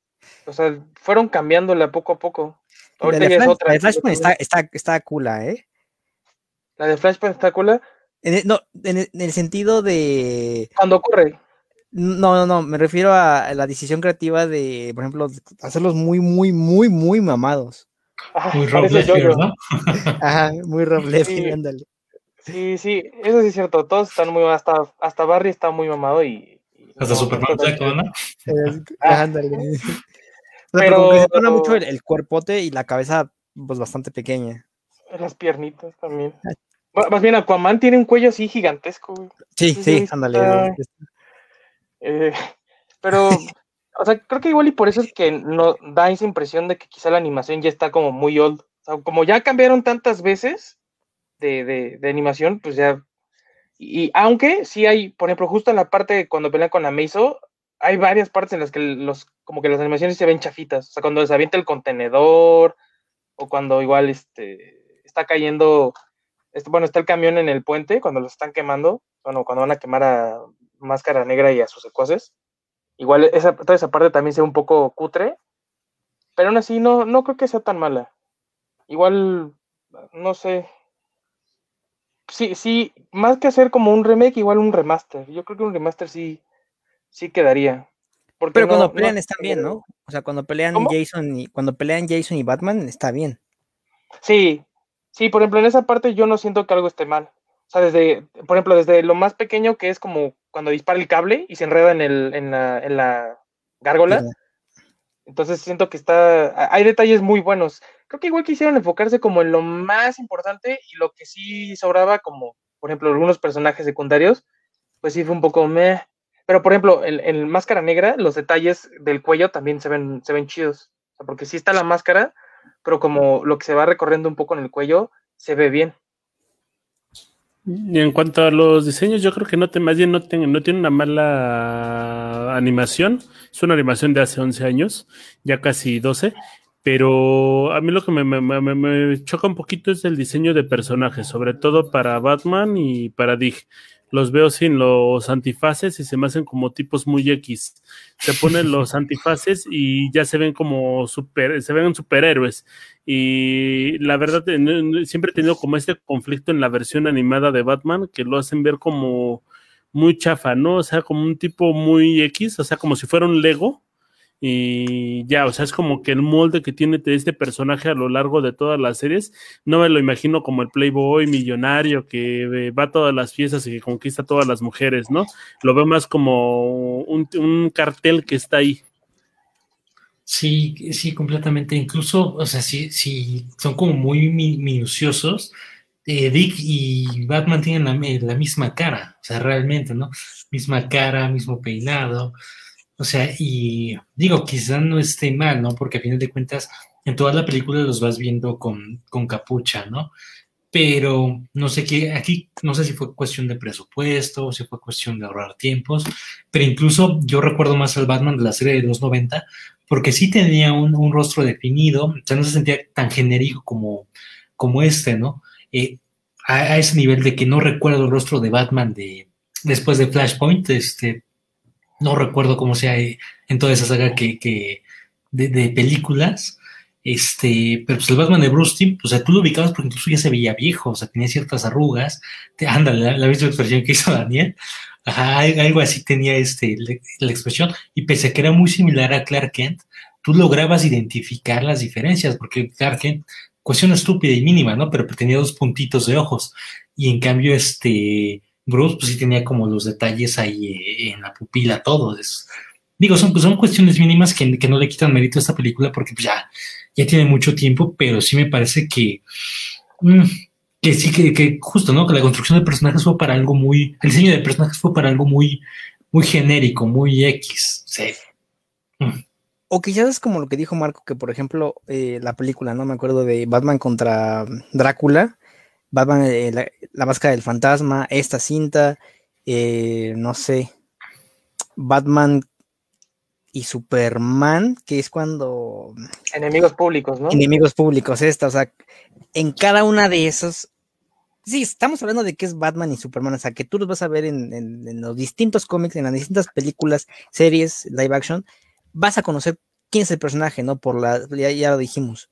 O sea, fueron cambiándola poco a poco. Ahorita la ya es otra. La de Flashpoint está, está, está cula, ¿eh? La de Flashpoint está cula. no, en el sentido de. Cuando ocurre. No, no, no, me refiero a la decisión creativa de, por ejemplo, hacerlos muy, muy, muy, muy mamados. muy Rob ¿no? Ajá, muy Rob sí, ándale. Sí, sí, eso sí es cierto, todos están muy, hasta, hasta Barry está muy mamado y... hasta Superman, ¿no? Ah. ándale. O sea, Pero- pero como que se pone mucho el, el cuerpote y la cabeza, pues bastante pequeña. Las piernitas también. Bueno, Más bien, Aquaman tiene un cuello así gigantesco, güey. Sí, Sí, sí, sí, ándale. está- Eh, pero, o sea, creo que igual y por eso es que no da esa impresión de que quizá la animación ya está como muy old. Como ya cambiaron tantas veces de, de, animación, pues ya. Y aunque sí hay, por ejemplo, justo en la parte cuando pelean con la Meizo, hay varias partes en las que los, como que las animaciones se ven chafitas. O sea, cuando se avienta el contenedor, o cuando igual este está cayendo, este, bueno, está el camión en el puente, cuando los están quemando, bueno, cuando van a quemar a Máscara Negra y a sus secuaces. Igual esa, toda esa parte también se ve un poco cutre, pero aún así no, no creo que sea tan mala. Igual, no sé. Sí, sí, más que hacer como un remake, igual un remaster. Yo creo que un remaster sí, sí quedaría. Porque Pero no- cuando no- pelean están bien, ¿no? O sea, cuando pelean ¿Cómo? Jason y cuando pelean Jason y Batman está bien. Sí, sí, por ejemplo, en esa parte yo no siento que algo esté mal. O sea, desde, por ejemplo, desde lo más pequeño que es como cuando dispara el cable y se enreda en, el, en, la, en la gárgola. Entonces siento que está, hay detalles muy buenos. Creo que igual quisieron enfocarse como en lo más importante y lo que sí sobraba, como por ejemplo algunos personajes secundarios, pues sí fue un poco meh. Pero por ejemplo, en, en Máscara Negra, los detalles del cuello también se ven, se ven chidos. O sea, porque sí está la máscara, pero como lo que se va recorriendo un poco en el cuello, se ve bien. Y en cuanto a los diseños, yo creo que no te, más bien no, ten- no tiene una mala animación. Es una animación de hace 11 años, ya casi 12. Pero a mí lo que me, me- me- me choca un poquito es el diseño de personajes, sobre todo para Batman y para Dig. Los veo sin los antifaces y se me hacen como tipos muy X. Se ponen los antifaces y ya se ven como super, se ven superhéroes. Y la verdad, siempre he tenido como este conflicto en la versión animada de Batman que lo hacen ver como muy chafa, ¿no? O sea, como un tipo muy X, o sea, como si fuera un Lego. Y ya, o sea, es como que el molde que tiene este personaje a lo largo de todas las series, no me lo imagino como el playboy millonario que eh, va a todas las fiestas y que conquista a todas las mujeres, ¿no? Lo veo más como un, un cartel que está ahí. Sí, sí, completamente. Incluso, o sea, sí, sí, son como muy mi- minuciosos. Eh, Dick y Batman tienen mi- la misma cara, o sea, realmente, ¿no? Misma cara, mismo peinado. O sea, y digo, quizás no esté mal, ¿no? Porque a final de cuentas, en toda la película los vas viendo con, con capucha, ¿no? Pero no sé qué, aquí no sé si fue cuestión de presupuesto, si fue cuestión de ahorrar tiempos, pero incluso yo recuerdo más al Batman de la serie de los 90 porque sí tenía un, un rostro definido, o sea, no se sentía tan genérico como, como este, ¿no? Eh, a, a ese nivel de que no recuerdo el rostro de Batman de después de Flashpoint, este, no recuerdo cómo sea eh, en toda esa saga que, que de, de películas, este, pero pues el Batman de Bruce Timm, o sea, tú lo ubicabas porque incluso ya se veía viejo, o sea, tenía ciertas arrugas, te, ándale, la, la misma expresión que hizo Daniel, Ajá, algo así tenía este, la, la expresión, y pese a que era muy similar a Clark Kent, tú lograbas identificar las diferencias, porque Clark Kent, cuestión estúpida y mínima, ¿no? Pero tenía dos puntitos de ojos, y en cambio, este, Bruce, pues sí tenía como los detalles ahí eh, en la pupila, todo. Es, digo, son, pues son cuestiones mínimas que, que, no le quitan mérito a esta película, porque pues ya, ya tiene mucho tiempo, pero sí me parece que... Mmm, que sí, que, que, justo, ¿no? Que la construcción de personajes fue para algo muy, el diseño de personajes fue para algo muy, muy genérico, muy X. Sí. Mm. O quizás es como lo que dijo Marco, que por ejemplo, eh, la película, no me acuerdo de Batman contra Drácula, Batman, eh, la, la, máscara del fantasma, esta cinta, eh, no sé, Batman y Superman, que es cuando... Enemigos públicos, ¿no? Enemigos públicos, esta, o sea, en cada una de esos... Sí, estamos hablando de que es Batman y Superman, o sea, que tú los vas a ver en, en, en los distintos cómics, en las distintas películas, series, live action, vas a conocer quién es el personaje, ¿no? Por la, ya, ya lo dijimos.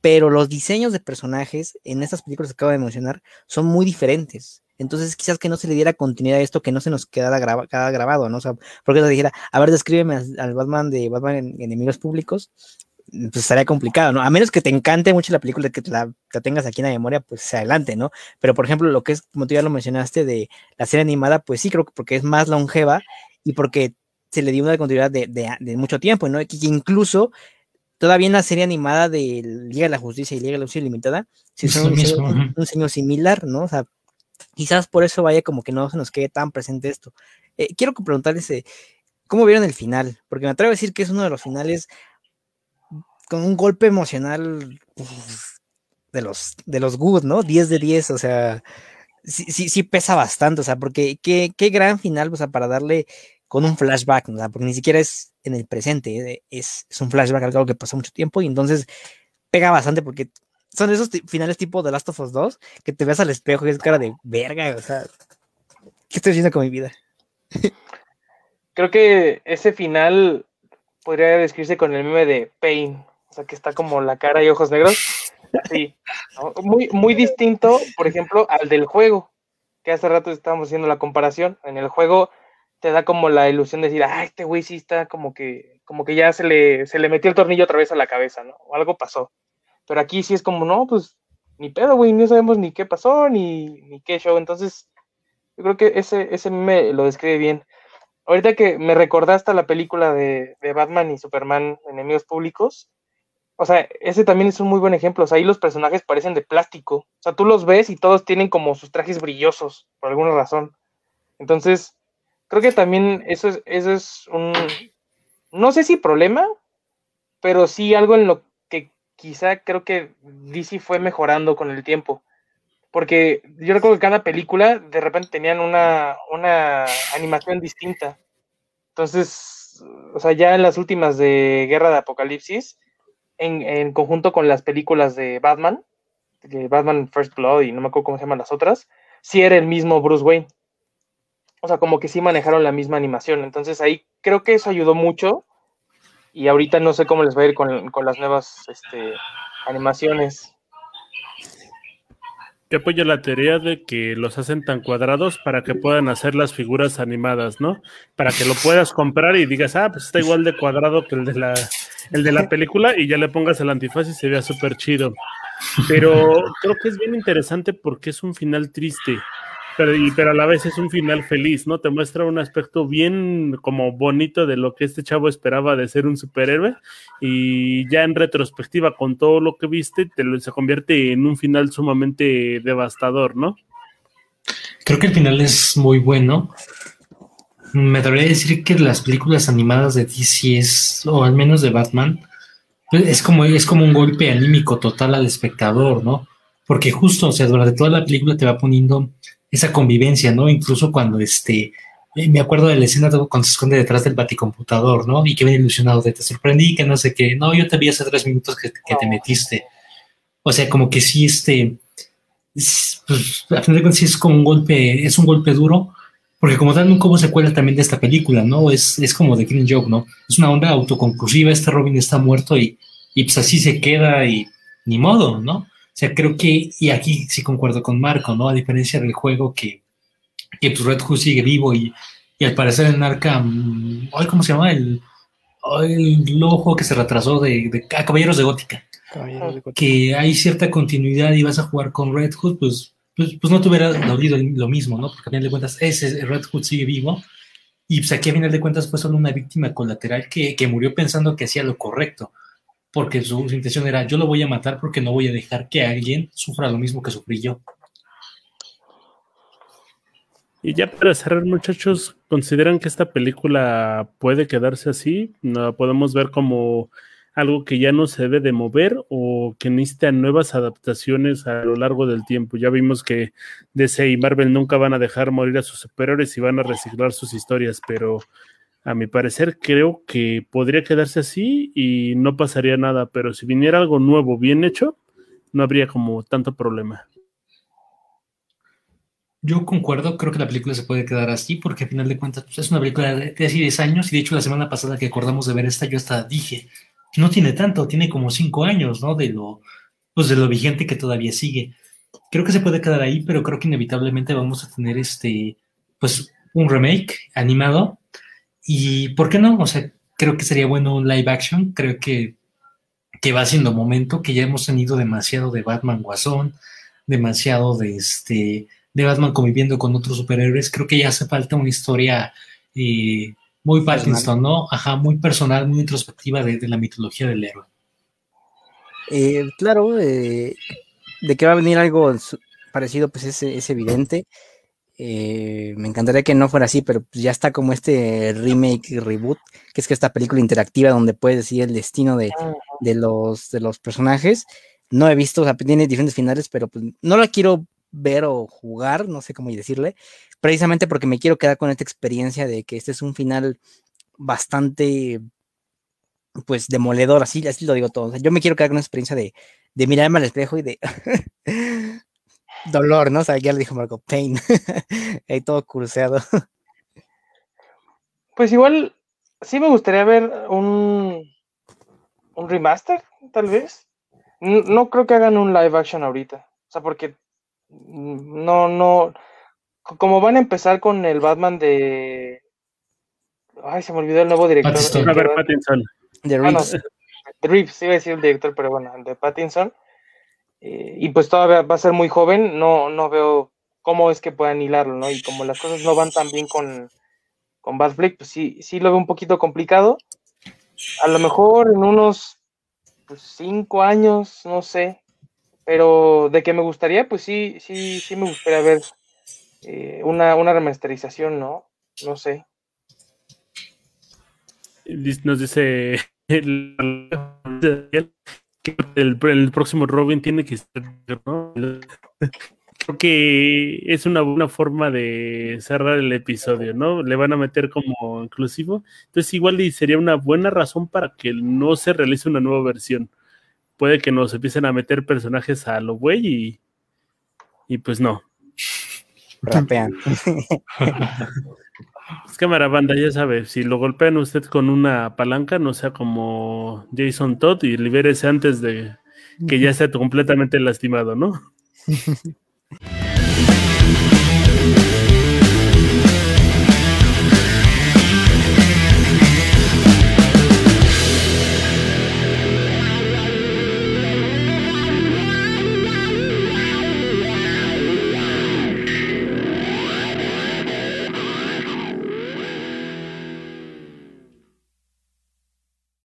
Pero los diseños de personajes en estas películas que acabo de mencionar son muy diferentes. Entonces, quizás que no se le diera continuidad a esto, que no se nos quedara graba, cada grabado, ¿no? O sea, porque se dijera, a ver, descríbeme al, Batman de Batman en, en Enemigos Públicos, pues estaría complicado, ¿no? A menos que te encante mucho la película, que te la, la, tengas aquí en la memoria, pues adelante, ¿no? Pero, por ejemplo, lo que es, como tú ya lo mencionaste, de la serie animada, pues sí, creo que porque es más longeva y porque se le dio una continuidad de, de, mucho tiempo, ¿no? Que incluso todavía en la serie animada de Liga de la Justicia y Liga de la Justicia Limitada, si son un, diseño, similar, ¿no? O sea, quizás por eso vaya como que no se nos quede tan presente esto. Eh, quiero preguntarles, eh, ¿cómo vieron el final? Porque me atrevo a decir que es uno de los finales con un golpe emocional de los de los good, ¿no? 10 de 10, o sea, sí, sí, sí pesa bastante, o sea, porque qué, qué gran final, o sea, para darle con un flashback, porque ni siquiera es en el presente, eh, es, es, un flashback, algo que pasó mucho tiempo, y entonces pega bastante porque son esos finales tipo de Last of Us 2 que te ves al espejo y es cara de verga, o sea, ¿qué estoy haciendo con mi vida? Creo que ese final podría describirse con el meme de Pain, o sea, que está como la cara y ojos negros. Sí, muy, muy distinto, por ejemplo, al del juego, que hace rato estábamos haciendo la comparación. En el juego te da como la ilusión de decir, ah, este güey sí está como que, como que ya se le, se le metió el tornillo otra vez a la cabeza, ¿no? O algo pasó. Pero aquí sí es como, no, pues ni pedo, güey, no sabemos ni qué pasó, ni, ni qué show. Entonces, yo creo que ese, ese me lo describe bien. Ahorita que me recordaste la película de, de Batman y Superman, Enemigos Públicos, o sea, ese también es un muy buen ejemplo. O sea, ahí los personajes parecen de plástico. O sea, tú los ves y todos tienen como sus trajes brillosos, por alguna razón. Entonces, creo que también eso es, eso es un, no sé si problema, pero sí algo en lo que quizá creo que DC fue mejorando con el tiempo. Porque yo recuerdo que cada película de repente tenían una, una animación distinta. Entonces, o sea, ya en las últimas de Guerra de Apocalipsis, en, conjunto con las películas de Batman, de Batman First Blood y no me acuerdo cómo se llaman las otras, sí era el mismo Bruce Wayne. O sea, como que sí manejaron la misma animación. Entonces ahí creo que eso ayudó mucho. Y ahorita no sé cómo les va a ir con, las nuevas este, animaciones. Yo apoyo la teoría de que los hacen tan cuadrados para que puedan hacer las figuras animadas, ¿no? Para que lo puedas comprar y digas, ah, pues está igual de cuadrado que el de la, el de la película y ya le pongas el antifaz y se vea súper chido. Pero creo que es bien interesante porque es un final triste pero, a la vez es un final feliz, ¿no? Te muestra un aspecto bien como bonito de lo que este chavo esperaba de ser un superhéroe y ya en retrospectiva con todo lo que viste se convierte en un final sumamente devastador, ¿no? Creo que el final es muy bueno. Me debería decir que las películas animadas de DC es, o al menos de Batman, es como, es como un golpe anímico total al espectador, ¿no? Porque justo, o sea, durante toda la película te va poniendo esa convivencia, ¿no? Incluso cuando este, eh, me acuerdo de la escena cuando se esconde detrás del baticomputador, ¿no? Y que viene ilusionado de te sorprendí, que no sé qué, no, yo te vi hace tres minutos que, te metiste. O sea, como que sí, este, pues, a fin de cuentas sí es como un golpe, es un golpe duro, porque como tal nunca hubo secuela también de esta película, ¿no? Es, es como de Green Joke, ¿no? Es una onda autoconclusiva, este Robin está muerto y, y pues así se queda y ni modo, ¿no? O sea, creo que, y aquí sí concuerdo con Marco, ¿no? A diferencia del juego que, que pues Red Hood sigue vivo y, y al parecer en Arkham, ¿cómo se llama? El, el ojo que se retrasó de, de ah, Caballeros de Gótica. Que hay cierta continuidad y vas a jugar con Red Hood, pues, pues, pues no te hubiera dolido lo mismo, ¿no? Porque a final de cuentas ese Red Hood sigue vivo y pues aquí a final de cuentas fue solo una víctima colateral que, que murió pensando que hacía lo correcto porque su, intención era yo lo voy a matar porque no voy a dejar que alguien sufra lo mismo que sufrí yo. Y ya para cerrar, muchachos, ¿consideran que esta película puede quedarse así? ¿No podemos ver como algo que ya no se debe de mover o que necesita nuevas adaptaciones a lo largo del tiempo? Ya vimos que DC y Marvel nunca van a dejar morir a sus superiores y van a reciclar sus historias, pero a mi parecer, creo que podría quedarse así y no pasaría nada, pero si viniera algo nuevo, bien hecho, no habría como tanto problema. Yo concuerdo, creo que la película se puede quedar así, porque al final de cuentas pues, es una película de, hace 10 años, y de hecho la semana pasada que acordamos de ver esta, yo hasta dije, no tiene tanto, tiene como 5 años, ¿no? De lo, pues de lo vigente que todavía sigue. Creo que se puede quedar ahí, pero creo que inevitablemente vamos a tener este, pues, un remake animado y ¿por qué no? O sea, creo que sería bueno un live action. Creo que, que va siendo momento, que ya hemos tenido demasiado de Batman Guasón, demasiado de este de Batman conviviendo con otros superhéroes. Creo que ya hace falta una historia eh, Muy Pattinson, ¿no? Ajá, muy personal, muy introspectiva de, la mitología del héroe. Eh, claro, eh, de que va a venir algo parecido, pues es, es evidente. Eh, me encantaría que no fuera así, pero ya está como este remake, reboot, que es que esta película interactiva donde puedes decir el destino de, los, de los personajes. No he visto, o sea, tiene diferentes finales, pero pues no la quiero ver o jugar, no sé cómo decirle, precisamente porque me quiero quedar con esta experiencia de que este es un final bastante, pues, demoledor, así, así lo digo todo. yo me quiero quedar con una experiencia de, de mirarme al espejo y de dolor, ¿no? O sea, ya le dijo Marco, pain, ahí todo cruceado. Pues igual, sí me gustaría ver un, un remaster, tal vez. No, creo que hagan un live action ahorita. O sea, porque no, no. Como van a empezar con el Batman de. Ay, se me olvidó el nuevo director. Pattinson. De Reeves. de Reeves, iba a decir el director, pero bueno, de Pattinson. Eh, y pues todavía va a ser muy joven, no, no veo cómo es que puedan hilarlo, ¿no? Y como las cosas no van tan bien con, con Bad pues sí, sí lo veo un poquito complicado. A lo mejor en unos pues, cinco años, no sé. Pero de que me gustaría, pues sí, sí, sí me gustaría ver eh, una, una remasterización, ¿no? No sé. Nos dice que el, próximo Robin tiene que ser, ¿no? Creo que es una buena forma de cerrar el episodio, ¿no? Le van a meter como inclusivo. Entonces, igual sería una buena razón para que no se realice una nueva versión. Puede que nos empiecen a meter personajes a lo güey y, y pues no. Rapean. Es cámara banda, ya sabe, si lo golpean usted con una palanca, no sea como Jason Todd y libérese antes de que ya esté completamente lastimado, ¿no?